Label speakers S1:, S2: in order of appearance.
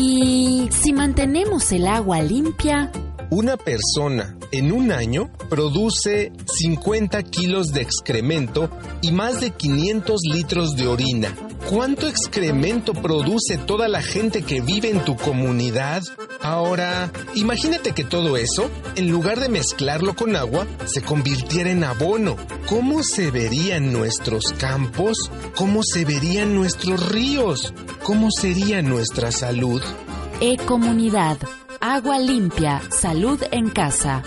S1: ¿Y si mantenemos el agua limpia?
S2: Una persona en un año produce 50 kilos de excremento y más de 500 litros de orina. ¿Cuánto excremento produce toda la gente que vive en tu comunidad? Ahora, imagínate que todo eso, en lugar de mezclarlo con agua, se convirtiera en abono. ¿Cómo se verían nuestros campos? ¿Cómo se verían nuestros ríos? ¿Cómo sería nuestra salud?
S1: E-Comunidad. Agua limpia. Salud en casa.